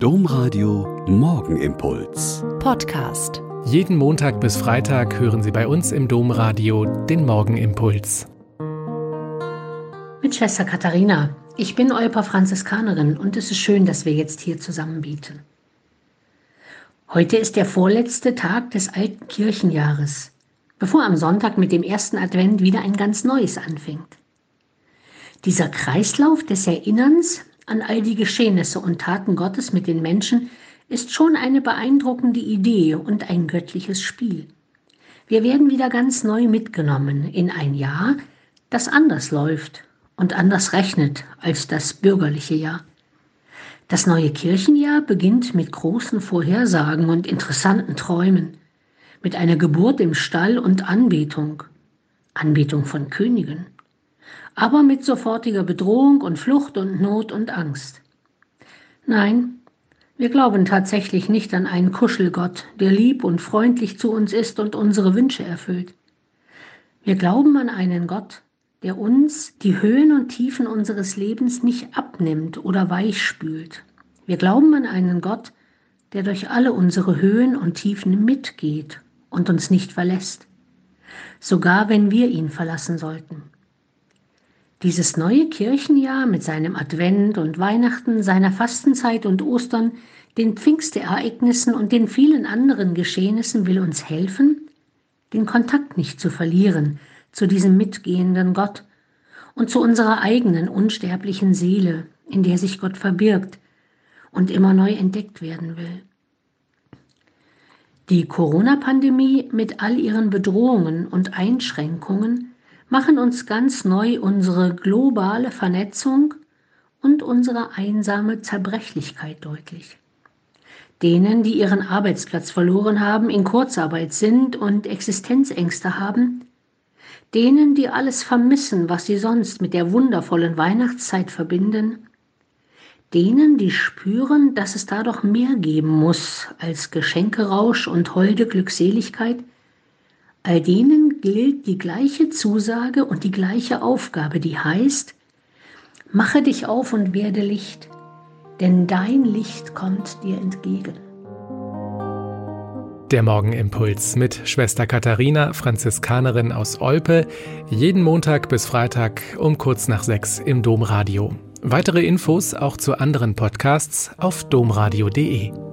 Domradio Morgenimpuls. Podcast. Jeden Montag bis Freitag hören Sie bei uns im Domradio den Morgenimpuls. Mit Schwester Katharina. Ich bin Euper Franziskanerin und es ist schön, dass wir jetzt hier zusammen beten. Heute ist der vorletzte Tag des alten Kirchenjahres, bevor am Sonntag mit dem ersten Advent wieder ein ganz neues anfängt. Dieser Kreislauf des Erinnerns an all die Geschehnisse und Taten Gottes mit den Menschen ist schon eine beeindruckende Idee und ein göttliches Spiel. Wir werden wieder ganz neu mitgenommen in ein Jahr, das anders läuft und anders rechnet als das bürgerliche Jahr. Das neue Kirchenjahr beginnt mit großen Vorhersagen und interessanten Träumen, mit einer Geburt im Stall und Anbetung, Anbetung von Königen aber mit sofortiger Bedrohung und Flucht und Not und Angst. Nein, wir glauben tatsächlich nicht an einen Kuschelgott, der lieb und freundlich zu uns ist und unsere Wünsche erfüllt. Wir glauben an einen Gott, der uns die Höhen und Tiefen unseres Lebens nicht abnimmt oder weichspült. Wir glauben an einen Gott, der durch alle unsere Höhen und Tiefen mitgeht und uns nicht verlässt, sogar wenn wir ihn verlassen sollten. Dieses neue Kirchenjahr mit seinem Advent und Weihnachten, seiner Fastenzeit und Ostern, den Pfingstereignissen und den vielen anderen Geschehnissen will uns helfen, den Kontakt nicht zu verlieren zu diesem mitgehenden Gott und zu unserer eigenen unsterblichen Seele, in der sich Gott verbirgt und immer neu entdeckt werden will. Die Corona-Pandemie mit all ihren Bedrohungen und Einschränkungen machen uns ganz neu unsere globale Vernetzung und unsere einsame Zerbrechlichkeit deutlich. Denen, die ihren Arbeitsplatz verloren haben, in Kurzarbeit sind und Existenzängste haben, denen, die alles vermissen, was sie sonst mit der wundervollen Weihnachtszeit verbinden, denen, die spüren, dass es da doch mehr geben muss als Geschenkerausch und holde Glückseligkeit, All denen gilt die gleiche Zusage und die gleiche Aufgabe, die heißt, mache dich auf und werde Licht, denn dein Licht kommt dir entgegen. Der Morgenimpuls mit Schwester Katharina, Franziskanerin aus Olpe, jeden Montag bis Freitag um kurz nach sechs im Domradio. Weitere Infos auch zu anderen Podcasts auf domradio.de.